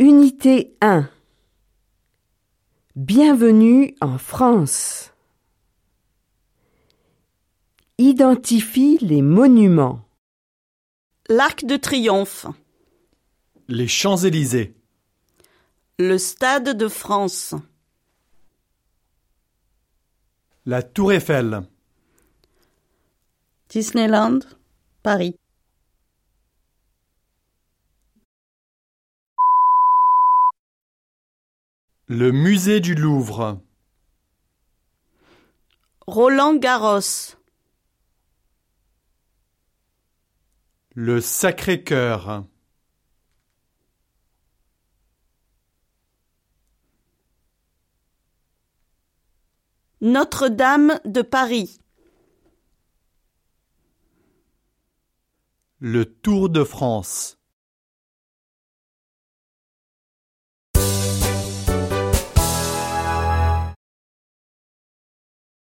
Unité 1 Bienvenue en France. Identifie les monuments. L'Arc de Triomphe, Les Champs-Élysées. le Stade de France, La Tour Eiffel. Disneyland, Paris. Le Musée du Louvre. Roland Garros, Le Sacré-Cœur. Notre-Dame de Paris, Le Tour de France.